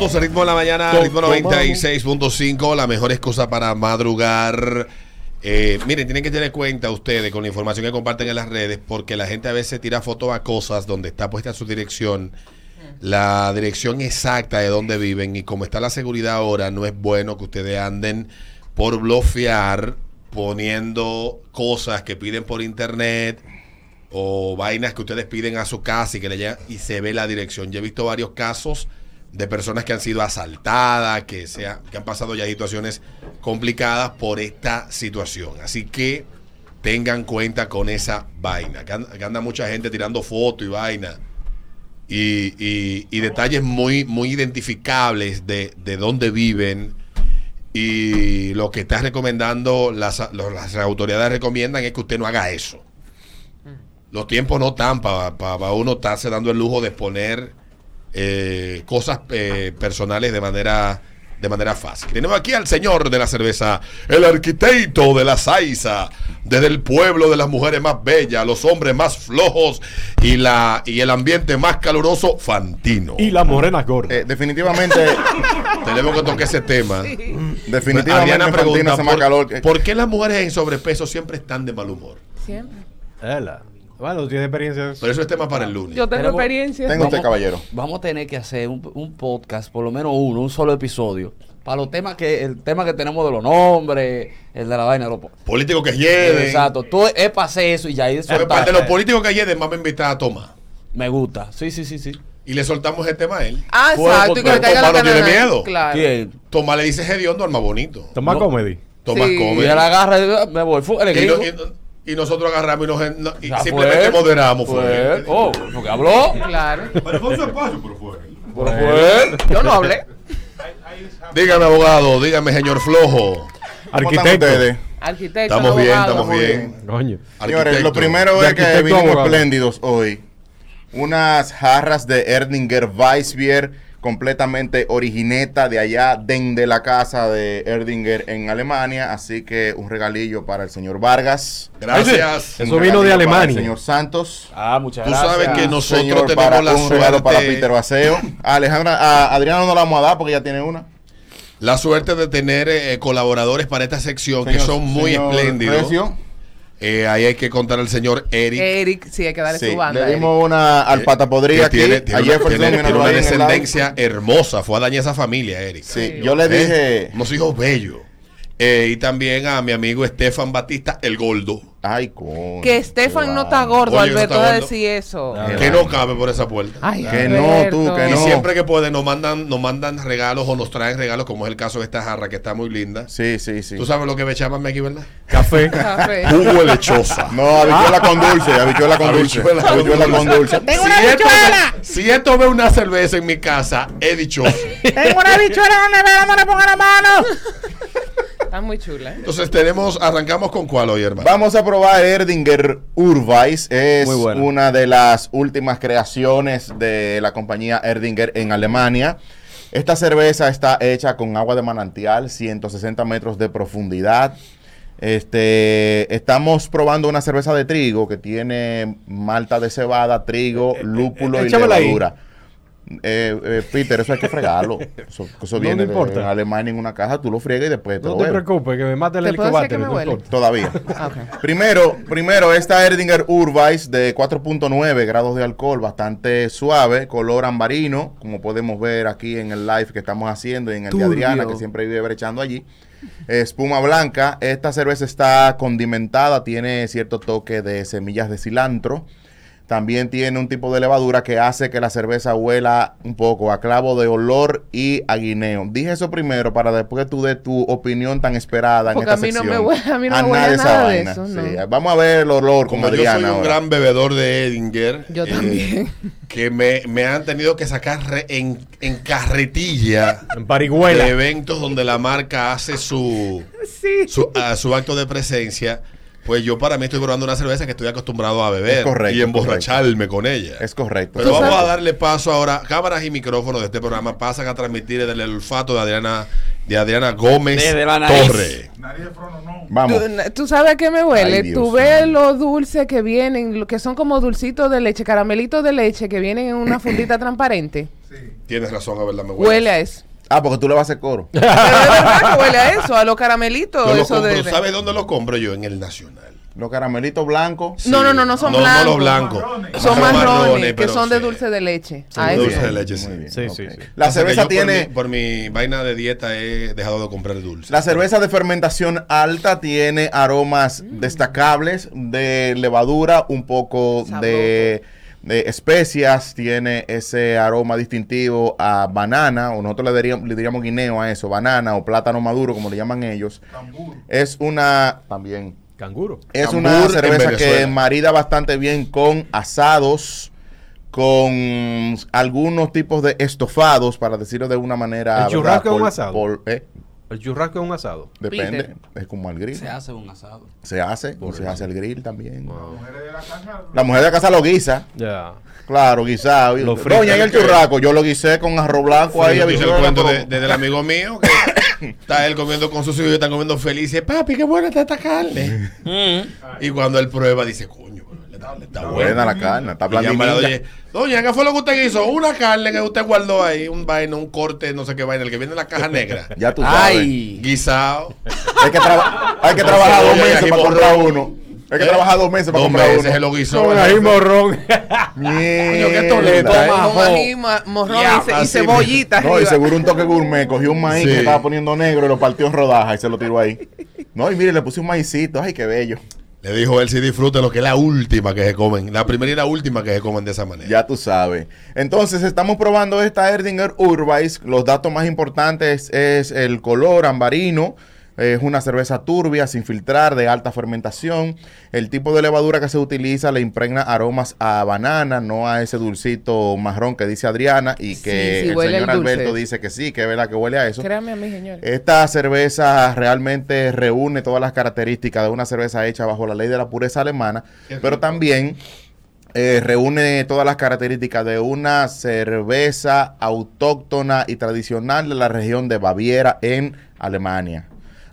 minutos, el ritmo de la mañana, ritmo 96.5, la mejor excusa para madrugar. Eh, miren, tienen que tener cuenta ustedes con la información que comparten en las redes, porque la gente a veces tira fotos a cosas donde está puesta su dirección, la dirección exacta de donde viven, y como está la seguridad ahora, no es bueno que ustedes anden por bloquear poniendo cosas que piden por internet o vainas que ustedes piden a su casa y que le llegan y se ve la dirección. Yo he visto varios casos de personas que han sido asaltadas, que, sea, que han pasado ya situaciones complicadas por esta situación. Así que tengan cuenta con esa vaina. Que anda, que anda mucha gente tirando fotos y vaina. Y, y- y detalles muy, muy identificables de, de dónde viven. Y lo que está recomendando, las, las autoridades recomiendan es que usted no haga eso. Los tiempos no están para uno estarse dando el lujo de exponer eh, cosas eh, personales de manera de manera fácil. Tenemos aquí al señor de la cerveza, el arquitecto de la Saiza, desde el pueblo de las mujeres más bellas, los hombres más flojos y la y el ambiente más caluroso, Fantino. Y la morena gorda. Eh, definitivamente, Tenemos que tocar ese tema. definitivamente Adriana Fantino pregunta, hace más ¿por, calor que- por qué las mujeres en sobrepeso siempre están de mal humor? Siempre. Ela. Bueno, tiene experiencia. Pero eso es tema para el lunes. Yo tengo experiencia. Tengo usted, caballero. Vamos a tener que hacer un, un podcast, por lo menos uno, un solo episodio, para los temas que, el tema que tenemos de los nombres, el de la vaina de los po- Políticos que hieden. Exacto, tú es para hacer eso y ya Porque parte de los políticos que hieden, vamos a invitar a Tomás. Me gusta, sí, sí, sí, sí. Y le soltamos el tema a él. Ah, Fue exacto. Y que Tomás no tiene miedo. Claro. ¿Quién? Tomás le dice hediondo al más bonito. Toma No. comedy. Tomás Sí. Y él agarra y me voy. Fu- el Y, no- gringo. y- y nosotros agarramos y, nos, no- y Ya simplemente fue. moderamos. Fue. Fue. Oh, porque habló. Claro. Pero fue un espacio, pero fue. Pero fue. Yo no hablé. Dígame, abogado, dígame, señor flojo. ¿Cómo están Arquitecto. Arquitecto. Estamos bien, abogado. estamos bien. Coño. Señores, lo primero De es que vinimos espléndidos hoy. Unas jarras de Erdinger Weissbier completamente origineta de allá, de la casa de Erdinger en Alemania. Así que un regalillo para el señor Vargas. Gracias. Eso vino de para Alemania. El señor Santos. Ah, muchas Tú gracias. sabes que nosotros señor tenemos para- la un regalo para suerte- Peter Baseo. A Alejandra, a Adriana no la vamos a dar porque ya tiene una. La suerte de tener eh, colaboradores para esta sección que son muy señor espléndidos. Recio. Eh, ahí hay que contar al señor Eric. Eric, sí, hay que darle Sí, su banda. le Eric. dimos una al pata podrida que aquí, tiene, tiene a una, tiene- tiene descendencia hermosa. Fue a dañar esa familia, Eric. Sí, yo le ¿Eh? dije, Unos hijos bellos. Eh, y también a mi amigo Estefan Batista, el Gordo. Ay, con. Que Estefan no está gordo, Oye, no Alberto, está de gordo. decir eso. Ah, que no cabe por esa puerta. Ay, Que no, tú, que Y no. siempre que pueden nos mandan, nos mandan regalos o nos traen regalos, como es el caso de esta jarra que está muy linda. Sí, sí, sí. Tú sabes lo que me llaman aquí, ¿verdad? Café. Café. Jugo de lechosa. No, habichuela con dulce, habichuela con dulce. Habichuela con Habichuela con dulce. ¡Tengo si una esto ve- si esto ve una cerveza en mi casa, he dichoso. ¡Tengo una bichuela en la nevera! ¡No le ponga la mano! Está muy chula, ¿eh? Entonces tenemos, arrancamos con cuál hoy, hermano. Vamos a probar Erdinger Urweis. Es una de las últimas creaciones de la compañía Erdinger en Alemania. Esta cerveza está hecha con agua de manantial, 160 metros de profundidad. Este, estamos probando una cerveza de trigo que tiene malta de cebada, trigo, lúpulo y ahí. Eh, eh, Peter, eso hay que fregarlo. Eso, eso No viene de Alemania en una caja, tú lo friegas y después te No lo te preocupes, que me mate el ¿Te puedo decir helicóptero. Todavía. Ah, ok. Primero, primero esta Erdinger Urweis de 4.9 grados de alcohol, bastante suave, color ambarino, como podemos ver aquí en el live que estamos haciendo y en el de. Adriana, que siempre vive brechando allí. Espuma blanca. Esta cerveza está condimentada, tiene cierto toque de semillas de cilantro. También tiene un tipo de levadura que hace que la cerveza huela un poco a clavo de olor y a guineo. Dije eso primero para después que tú des tu opinión tan esperada Porque en esta a mí no me sección. huele- a mí no me nada huele de esa nada de vaina. eso, Sí, no. Vamos a ver el olor Como como yo soy Adriana un ahora. gran bebedor de Edinger, Yo eh, también. que me, me han tenido que sacar re- en, en carretilla En Parihuela. de eventos donde la marca hace su, Sí. su, a su acto de presencia. Pues yo para mí estoy probando una cerveza que estoy acostumbrado a beber Es correcto, y emborracharme con ella. Es correcto. Pero vamos sabes- a darle paso ahora. Cámaras y micrófonos de este programa pasan a transmitir desde el olfato de Adriana, de Adriana Gómez Desde la nariz. Torre. Nadie de frono, no. Vamos. ¿Tú, tú sabes a qué me huele? Ay, Dios tú ves mío. los dulces que vienen, lo que son como dulcitos de leche, caramelitos de leche que vienen en una fundita transparente. Tienes razón, a verdad, me Huele a eso. Ah, porque tú le vas a hacer coro. Pero es verdad que huele a eso, a los caramelitos. Yo lo eso compro, de- ¿Sabes dónde lo compro yo? En el Nacional. Los caramelitos blancos. No, no, no, no son no, blancos. No los blancos. Son marrones, que son de sí. dulce de leche. Sí, dulce de leche, sí. Sí, ok. sí, sí. La cerveza tiene... Por mi, por mi vaina de dieta he dejado de comprar dulce. La cerveza de fermentación alta tiene aromas destacables de levadura, un poco de, de especias, tiene ese aroma distintivo a banana, o nosotros le diríamos, le diríamos guineo a eso, banana o plátano maduro, como le llaman ellos. Es una, también, Canguro. es Cambur una cerveza que marida bastante bien con asados, con algunos tipos de estofados, para decirlo de una manera... ¿El churrasco es un asado? por- ¿eh? El churrasco es un asado. Depende, Peter. es como al grill. Se hace un asado. Se hace, o se hace el grill también. Wow. La mujer de casa lo guisa, Ya. claro, guisado. Lo. Doña, y el churraco, yo lo guisé con arroz blanco ahí. Yo hice el cuento pero- de- del amigo mío que está él comiendo con sus hijos y están comiendo felices. Papi, qué buena está esta carne. y cuando él prueba, dice, está, Buena buena. la carne, está blandita. doña, Doña, ¿qué fue lo que usted hizo? Una carne que usted guardó ahí, un vaina, un corte, no sé qué vaina, el que viene en la caja negra. Ya tú sabes. Ay. Guisado. Hay que, traba- hay que trabajar dos meses para comprar uno. Hay que ¿Eh? trabajar dos meses para Dos comprar meses uno. se lo guisó. Con ají morrón. Mierda. qué toleta, Con Majo. ají, morrón y cebollita No, y seguro un toque gourmet. Cogió un maíz Sí. que estaba poniendo negro y lo partió en rodajas y se lo tiró ahí. No, y mire, le puse un maicito. Ay, qué bello. Le dijo él si disfrute lo que es la última que se comen. La primera y la última que se comen de esa manera. Ya tú sabes. Entonces, estamos probando esta Erdinger Urweis. Los datos más importantes es el color ambarino. Es una cerveza turbia, sin filtrar, de alta fermentación. El tipo de levadura que se utiliza le impregna aromas a banana, no a ese dulcito marrón que dice Adriana y que Sí, sí, el señor. Alberto dice que sí, que es verdad que huele a eso. Créame a mí, señor. Esta cerveza realmente reúne todas las características de una cerveza hecha bajo la ley de la pureza alemana, pero también eh, reúne todas las características de una cerveza autóctona y tradicional de la región de Baviera en Alemania.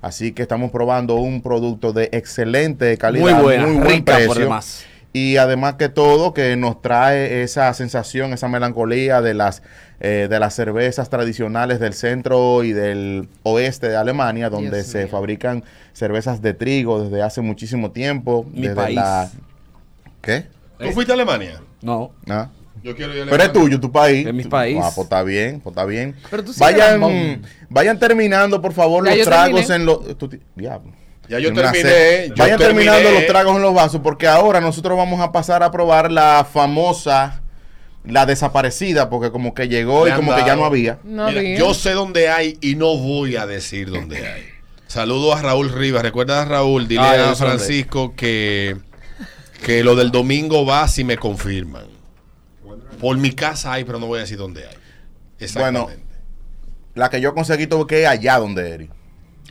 Así que estamos probando un producto de excelente calidad, Muy buena, muy buen rica por precio. demás. Y además que todo, que nos trae esa sensación, esa melancolía de las, eh, de las cervezas tradicionales del centro y del oeste de Alemania, donde Dios se mío. fabrican cervezas de trigo desde hace muchísimo tiempo. Mi desde país. la- ¿Qué? ¿Tú fuiste a Alemania? No. Ah. Yo quiero ir a Pero es tuyo, tu país. Es mi país. Ah, pues está bien, pues está bien. Pero tú sí vayan, vayan terminando, por favor, Ya los tragos terminé. en los... Diablo. Ya yo terminé. yo Vayan terminé. terminando los tragos en los vasos porque ahora nosotros vamos a pasar a probar la famosa, la desaparecida, porque como que llegó Le y como que ya no había. No Mira, había. yo sé dónde hay y no voy a decir dónde hay. Saludo a Raúl Rivas. Recuerda a Raúl, dile a. Francisco que, que lo del domingo va si me confirman. Por mi casa hay, pero no voy a decir dónde hay. Exactamente. La que yo conseguí tuve que ir allá donde Eri.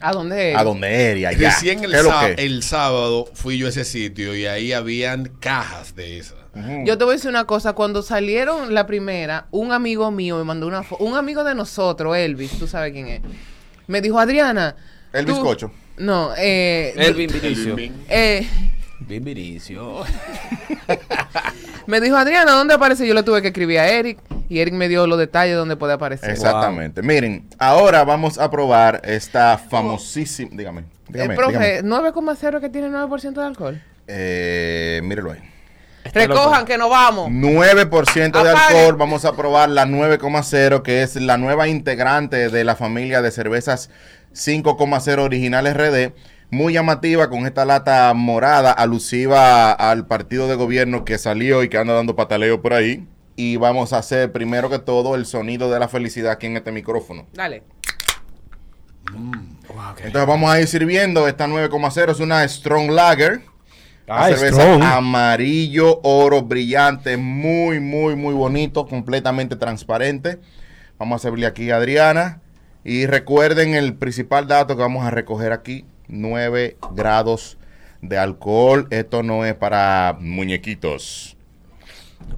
¿A dónde es? A donde Eri, allá. Recién el, el sábado fui yo a ese sitio y ahí habían cajas de esas. Yo te voy a decir una cosa, cuando salieron la primera, un amigo mío me mandó una foto, un amigo de nosotros, Elvis, tú sabes quién es, me dijo, Adriana. El tú-" bizcocho. No, eh, Elvin Vinicio. eh, Elvin Vinicio. me dijo, Adriana, ¿dónde aparece? Yo le tuve que escribir a Eric y Eric me dio los detalles donde puede aparecer. Exactamente. Miren, ahora vamos a probar esta famosísima... Dígame, dígame, Eh, profe, dígame. 9,0 que tiene 9% de alcohol. Eh, mírelo ahí. Recojan que nos vamos. 9% de Apague. alcohol. Vamos a probar la 9,0, que es la nueva integrante de la familia de cervezas 5,0 originales RD. Muy llamativa con esta lata morada, alusiva al partido de gobierno que salió y que anda dando pataleo por ahí. Y vamos a hacer primero que todo el sonido de la felicidad aquí en este micrófono. Dale. Entonces vamos a ir sirviendo. Esta 9,0 es una Strong Lager. Una Ah, cerveza strong. amarillo, oro, brillante, muy, muy, muy bonito, completamente transparente. Vamos a servirle aquí a Adriana. Y recuerden el principal dato que vamos a recoger aquí, 9 grados de alcohol. Esto no es para muñequitos.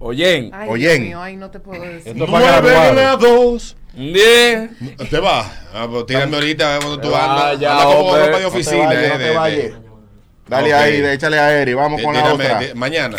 Oyen. Ay, Oyen. Dios mío, ay, no te puedo decir. Esto es para Nueve graduados. grados. Bien. ¿Te vas? Ah, pues tírame ahorita eh, cuando tú andas. Anda como ropa de No te oficina. eh. Dale ahí, de- échale a Eri. Vamos de- con la otra. mañana.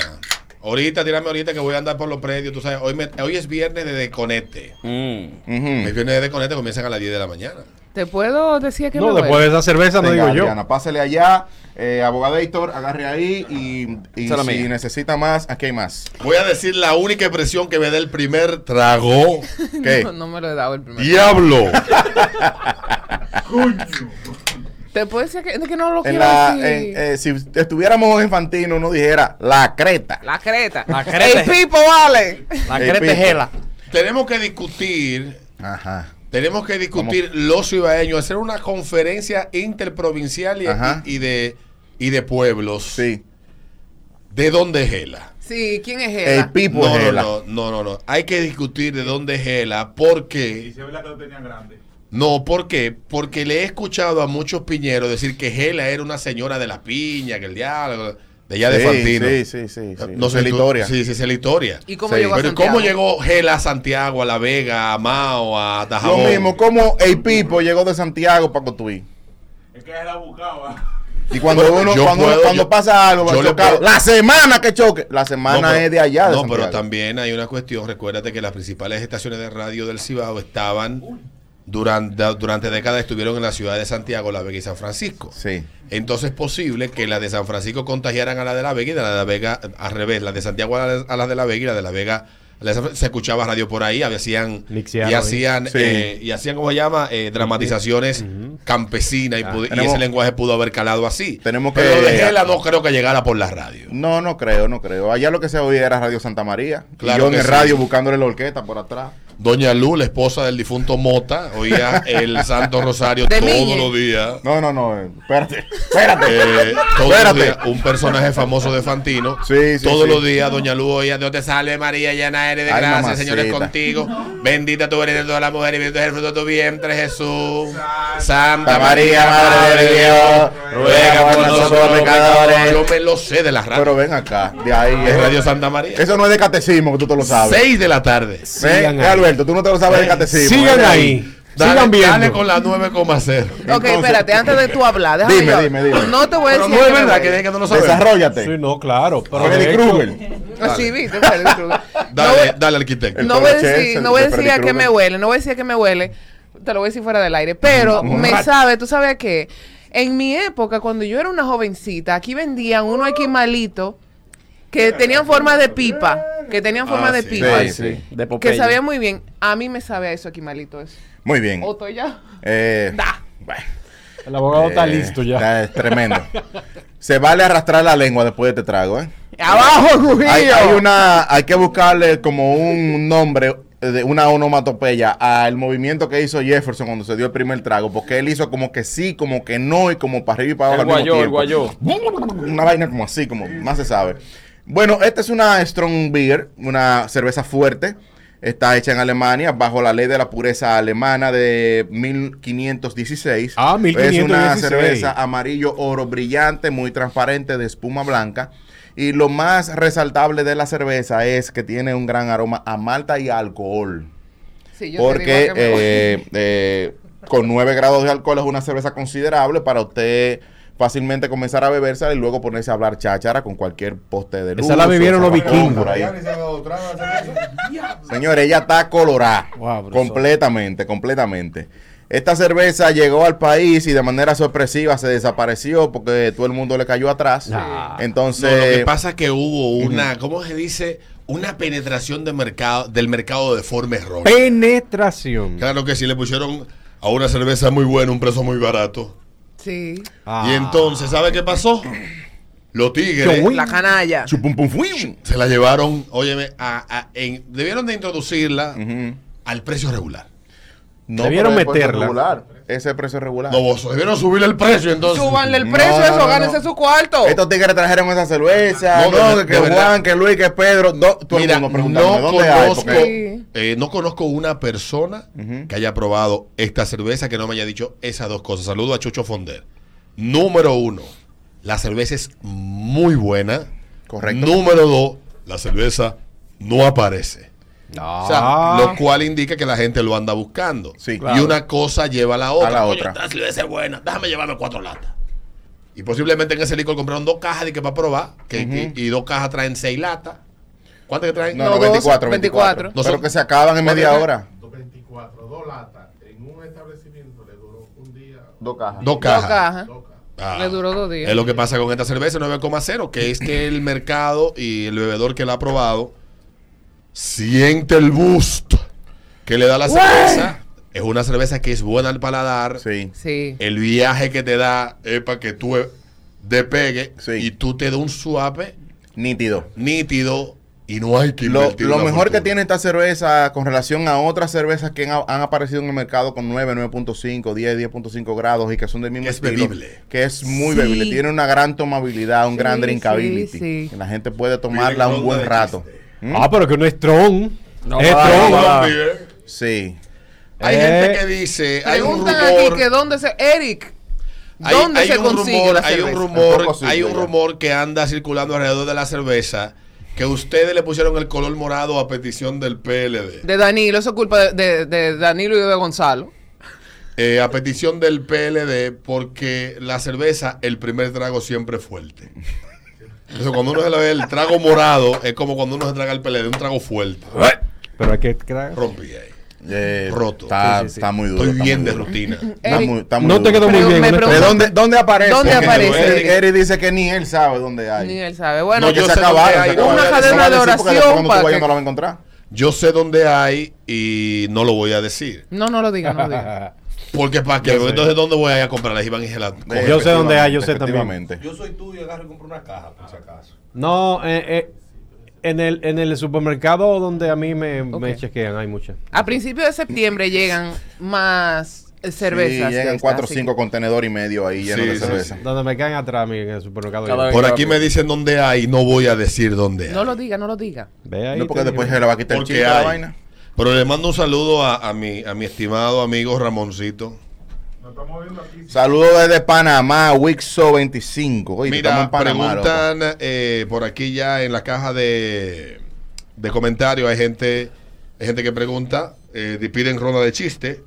Ahorita, tírame ahorita que voy a andar por los predios. Tú sabes, hoy, me- hoy es viernes de desconecte. Mm. Ujú. El viernes de desconecte comienzan a las 10 de la mañana. ¿Te puedo decir que No, me después de esa cerveza no Venga, digo yo. Adriana, pásele allá. Eh, abogadator, agarre ahí y, y si mía. necesita más, aquí hay más. Voy a decir la única expresión que me da el primer trago. ¿Qué? No, no me lo he dado el primero. ¡Diablo! ¿Te puedo decir que, que no lo En quiero la, decir? en, eh, si estuviéramos en Fantino, uno dijera la creta. la creta. La creta. El pipo vale. La creta es gela. Tenemos que discutir, Ajá. Tenemos que discutir los cibaeños, hacer una conferencia interprovincial y, y- y de, y de pueblos. Sí. ¿De dónde es Gela? Sí, ¿quién es El Gela? pipo No, es no, Gela. no, no, no, no. Hay que discutir de dónde es Gela. ¿Por Y qué? se ve la que lo tenían grande. No, ¿por qué? Porque le he escuchado a muchos piñeros decir que Gela era una señora de la piña, que el diablo, de allá de Sí, Fantino. Sí, sí, sí. sí. No sé la historia. Sí, sí, sé la historia. ¿Y cómo Sí, llegó a Pero. ¿cómo llegó Gela a Santiago, a La Vega, a Mao, a Lo Dajabón? mismo, como el Pipo llegó de Santiago para Cotuí. Es que ella la buscaba. Y cuando Bueno, uno, yo cuando, puedo- cuando yo- pasa algo, va a yo le chocar. puedo- la semana que choque, la semana No, pero- es de allá. De No, Santiago. pero también hay una cuestión. Recuérdate que las principales estaciones de radio del Cibao estaban durante, durante décadas estuvieron en la ciudad de Santiago, La Vega y San Francisco. Sí. Entonces es posible que las de San Francisco contagiaran a la de La Vega y de la de La Vega al revés, las de Santiago a las a la de La Vega y la de La Vega la se escuchaba radio por ahí, hacían Lixiano, y hacían sí. eh, y hacían cómo se llama Eh, dramatizaciones campesinas y, Ah. y ese lenguaje pudo haber calado así. Tenemos Pero que- lo de Gela no creo que llegara por la radio. No, no creo, no creo. Allá lo que se oía era Radio Santa María. Claro y yo en el sí. radio buscándole la orquesta por atrás. Doña Lu, la esposa del difunto Mota, oía el Santo Rosario todos los días. No, no, no. eh, Espérate, espérate. Eh, todos los Espérate. días, un personaje famoso de Fantino. Sí, sí, todos sí. los días, Doña Lu oía, Dios te salve María, llena eres de Ay, gracia, el mamacita. Señor es contigo. Bendita tú eres de todas las mujeres y bendito es el fruto de tu vientre, Jesús. Santa María, Madre de Dios, ruega por nosotros pecadores. Yo me lo sé de la radio. Pero ven acá, de ahí. Es eh. Radio Santa María. Eso no es de catecismo, que tú te lo sabes. 6 de la tarde. ¿Ven? Sigan Eh, ahí. Alberto, tú no te lo sabes de catecismo. Sigan Ven ahí. Dale, Sigan viendo. dale con la 9,0 Ok, Entonces- espérate, antes de tú hablar, déjame Dime, yo- dime, dime. No te voy a Pero decir no es que verdad que, que no lo. Desarrollate. Sí, no, claro. Pero Freddy Krueger. Sí, viste, Freddy Krueger. Dale, dale, arquitecto. No voy a decir, no voy a decir a qué me huele, no voy a decir a qué me huele, te lo voy a decir fuera del aire, pero me sabe, tú sabes qué, en mi época, cuando yo era una jovencita, aquí vendían unos esquimalitos que tenían forma de pipa, que tenían forma Ah, de sí. pipa, Sí, sí. De que sabía muy bien, a mí me sabe a eso esquimalito eso. Muy bien. ¿O estoy ya? Eh, Da. bueno, El abogado está eh, listo ya. Es tremendo. Se vale arrastrar la lengua después de este trago, ¿eh? ¡Abajo, Trujillo! Hay, hay una, hay que buscarle como un nombre de una onomatopeya al movimiento que hizo Jefferson cuando se dio el primer trago, porque él hizo como que sí, como que no y como para arriba y para El abajo. mismo guayó, el guayó. Una vaina como así, como más se sabe. Bueno, esta es una Strong Beer, una cerveza fuerte. Está hecha en Alemania bajo la ley de la pureza alemana de 1516. Ah, Es 1516. una cerveza amarillo oro brillante, muy transparente, de espuma blanca. Y lo más resaltable de la cerveza es que tiene un gran aroma a malta y a alcohol. Sí, yo te Porque eh, eh, con 9 grados de alcohol es una cerveza considerable para usted fácilmente comenzar a beberse y luego ponerse a hablar cháchara con cualquier poste de luz. Esa la bebieron los vikingos. Señores, ella está colorada. Wow, completamente, completamente. Esta cerveza llegó al país y de manera sorpresiva se desapareció porque todo el mundo le cayó atrás. Entonces, No, lo que pasa es que hubo una, ¿cómo se dice? Una penetración de mercado, del mercado de forma errónea. Penetración. Claro que sí, le pusieron a una cerveza muy buena un precio muy barato. Sí, Ah. Y entonces, ¿sabe qué pasó? Los tigres la canalla. chupum, pum, fuim. se la llevaron, óyeme, a, a- en- debieron de introducirla al precio regular. No, Debieron pero meterla. regular. Ese es precio regular. No, vos, debieron subirle el precio entonces. Súbanle el precio no, eso, no, gánense no. su cuarto. Estos tigres trajeron esa cerveza. No, No, que. Juan, que Luis, que Pedro. No, todo Mira, el mundo preguntándome, no ¿dónde hay? conozco, eh, no conozco una persona que haya probado esta cerveza que no me haya dicho esas dos cosas. Saludo a Chucho Fonder. Número uno, la cerveza es muy buena. Correcto. Número dos, la cerveza no aparece. Ah. O sea, lo cual indica que la gente lo anda buscando. Sí. Y Claro. una cosa lleva a la otra. A la Oye, otra. esta cerveza es buena, déjame llevarme cuatro latas. Y posiblemente en ese licor compraron dos cajas de que para probar, que, Ujú. y, y dos cajas traen seis latas. ¿Cuánto que traen? No, No, no, dos, 24, 24. 24. Pero que se acaban en media hora. 24, dos latas. En un establecimiento le duró un día. Dos cajas. Dos Dos cajas. cajas. Dos cajas. Ah. Le duró dos días. Es lo que pasa con esta cerveza 9,0, que es que el mercado y el bebedor que la ha probado siente el boost que le da la cerveza. Es una cerveza que es buena al paladar. Sí. Sí. El viaje que te da es para que tú despegue Sí. y tú te das un suape Nítido. nítido y no hay que Lo, invertir lo mejor que tiene esta cerveza con relación a otras cervezas que han, han aparecido en el mercado con 9, 9.5, 10, 10.5 grados y que son del mismo Que es bebible. que es muy Sí. bebible. Tiene una gran tomabilidad, un Sí, gran drinkability. sí, La gente puede tomarla un buen rato. chiste. ¿Mm? Ah, pero que no es Tron. No, es va, va. Sí. Hay Eh, gente que dice, hay un Preguntan rumor, aquí que dónde se. Eric, ¿dónde hay se un consigue rumor, la hay un cerveza? rumor, hay un rumor que anda circulando alrededor de la cerveza que ustedes le pusieron el color morado a petición del PLD. De Danilo, eso es culpa de, de- de Danilo y de Gonzalo. Eh, a petición del PLD porque la cerveza, el primer trago siempre es fuerte. Eso cuando uno se le ve el trago morado, es como cuando uno se traga el PLD, un trago fuerte. Pero hay que creer. Rompí ahí. Eh, Roto. Está, Sí, sí, sí. está muy duro. Estoy bien de rutina. Está Eric, muy, está muy No te quedó muy bien. ¿De pregunta- dónde, dónde aparece? ¿Dónde Porque aparece? Eric, dice que ni él sabe dónde hay. Ni él sabe. Bueno, No, yo se sé acabaron. se. Una cadena de oración para tú vayas que- no vas a encontrar. Yo sé dónde hay y no lo voy a decir. no, no lo diga, no lo diga. Porque para sé. entonces dónde voy a ir a comprarlas Iván y Gelato. Eh, Yo sé dónde hay, yo sé efectivamente. Yo soy tuyo y agarro y compro una caja, por si acaso. No, eh, eh, en, el, en el supermercado donde a mí me, me chequean hay muchas. A principios de septiembre llegan más cervezas. Sí, llegan 4 o. 5 contenedores y medio ahí llenos Sí, de sí, cerveza. Donde me caen atrás a mí en el supermercado. Cada Por aquí me dicen dónde hay, no voy a decir dónde hay. No lo diga, no lo diga. Ve ahí. No, porque después se le va a quitar el a la hay. vaina. Pero le mando un saludo a, a mi, a mi estimado amigo Ramoncito. Nos estamos viendo aquí. Saludos desde Panamá, Wixo 25. Oye, estamos Mira, en Panamá, preguntan eh, por aquí ya en la caja de, de comentarios. Hay gente, hay gente que pregunta, eh, piden ronda de chiste.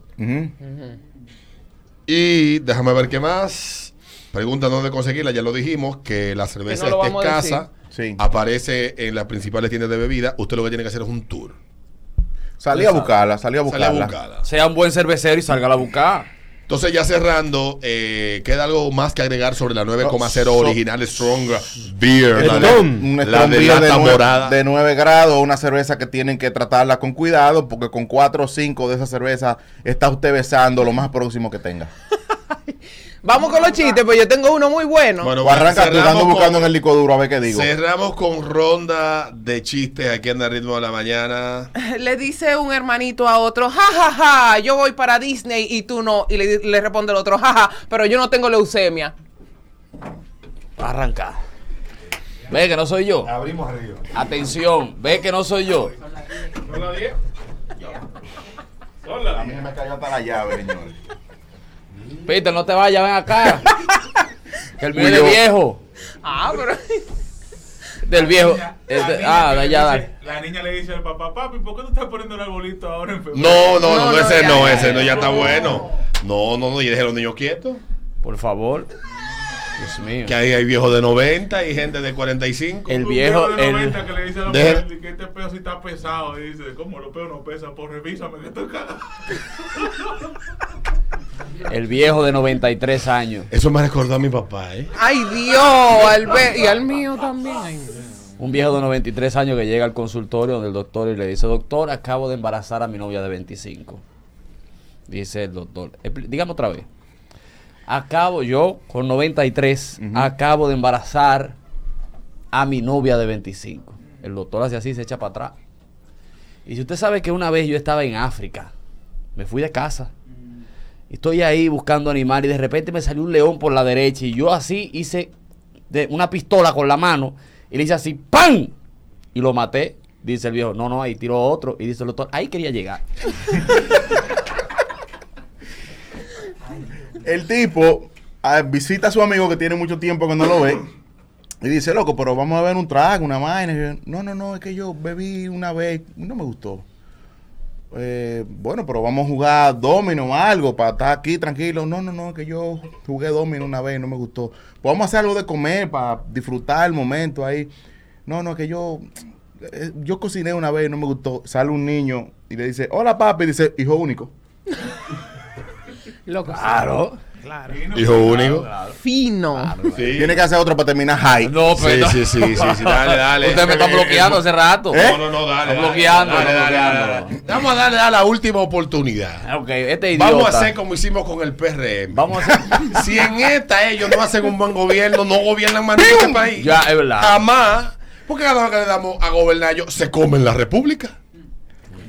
Y déjame ver qué más. Preguntan dónde conseguirla. Ya lo dijimos, que la cerveza Que no está escasa. Sí. Aparece en las principales tiendas de bebida. Usted lo que tiene que hacer es un tour. Salí a buscarla, salí a buscarla. Sea un buen cervecero y salga a la buscar. Entonces, ya cerrando, eh, queda algo más que agregar sobre la 9,0 So- original Strong Beer. La, de- la Beer de, lata nue- morada. de 9 grados, una cerveza que tienen que tratarla con cuidado, porque con 4 o 5 de esa cerveza está usted besando lo más próximo que tenga. Vamos con los chistes, pues yo tengo uno muy bueno. Bueno, O arranca tú, ando con- buscando en el disco duro a ver qué digo. Cerramos con ronda de chistes aquí en el ritmo de la mañana. Le dice un hermanito a otro, ja, ja, ja, yo voy para Disney y tú no. Y le, le responde el otro, ja, ja, pero yo no tengo leucemia. Arranca. Ve que no soy yo. Abrimos arriba. Atención, ve que no soy yo. ¿Son las 10? Son las A mí me cayó hasta la llave, señor. Peter, no te vayas, ven acá. Que el mío es de viejo. Ah, pero... Del viejo. La Este- ah, de allá. dice- La niña le dice al papá, papi, ¿por qué tú estás poniendo el arbolito ahora en febrero? No, no, no, No, no, ese ya, no, ya, ese ya. no, ya está bueno. No, no, no, y deje a los niños quietos. Por favor. Dios mío. Que ahí hay viejos de 90 y gente de 45. El Un viejo, de el- 90 que le dice a la Deje- mujer que este peo sí está pesado. Y dice, ¿cómo los peos no pesan? Pues revísame que estoy cagado. El viejo de 93 años. Eso me recordó a mi papá, ¿eh? Ay, Dios, al ve- y al mío también. Ay, Un viejo de 93 años que llega al consultorio del doctor y le dice, doctor, acabo de embarazar a mi novia de 25. Dice el doctor, "Expli- dígame otra vez. Acabo yo, con 93, Ujú. acabo de embarazar a mi novia de 25. El doctor hace así, se echa para atrás. Y si usted sabe que una vez yo estaba en África, me fui de casa. Estoy ahí buscando animales y de repente me salió un león por la derecha y yo así hice de una pistola con la mano y le hice así ¡pam! Y lo maté. Dice el viejo, no, no, ahí tiró otro. Y dice el doctor, ahí quería llegar. El tipo ah, visita a su amigo que tiene mucho tiempo que no lo ve. Y dice, loco, pero vamos a ver un trago, una vaina. No, no, no, es que yo bebí una vez, no me gustó. Eh, bueno, pero vamos a jugar domino o algo para estar aquí tranquilo. No, no, no, que yo jugué domino una vez y no me gustó. Pues vamos a hacer algo de comer para disfrutar el momento ahí. No, no, que yo eh, yo cociné una vez y no me gustó. Sale un niño y le dice, hola papi, dice, hijo único. Loco, Claro. Claro. Hijo único. Fino. Sí. Tiene que hacer otro para terminar high. No, Sí, pero. sí, sí, sí, sí, dale, dale. Usted me está Eh, bloqueando hace rato. ¿Eh? No, no, no, dale. Está bloqueando, dale, está dale, dale, bloqueando. dale. Vamos a darle a la última oportunidad. Ah, Ok, este idiota. Vamos a hacer como hicimos con el PRM. Vamos a hacer. Si en esta ellos no hacen un buen gobierno, no gobiernan más este país. Ya, es verdad. Jamás. Porque cada vez que le damos a gobernar ellos, se comen la república.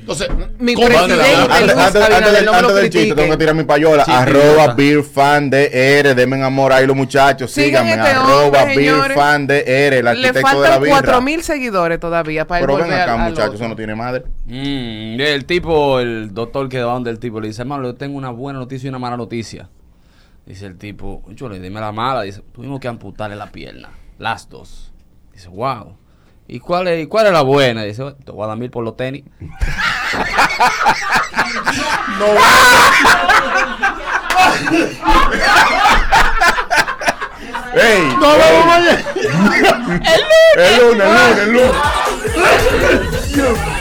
Entonces, Mi ¿cómo presidente, se la- Antes, del, no antes del chiste, tengo que tirar mi payola. Sí, arroba. Beer Fan de R. Denme amor ahí los muchachos. Síganme. este arroba Beer señores. Fan de R. El Le arquitecto de la faltan birra. 4 mil seguidores todavía para Pero ven acá, al- muchachos, eso no tiene madre. Mm, el tipo, el doctor que va donde el tipo le dice, hermano, yo tengo una buena noticia y una mala noticia. Dice el tipo, yo le dime la mala. Dice, tuvimos que amputarle la pierna, las dos. Dice, wow. ¿Y cuál es, y cuál es la buena? Dice, te voy a dar mil por los tenis. ¡Ey! No, vamos mañana. El lunes, el lunes, el lunes.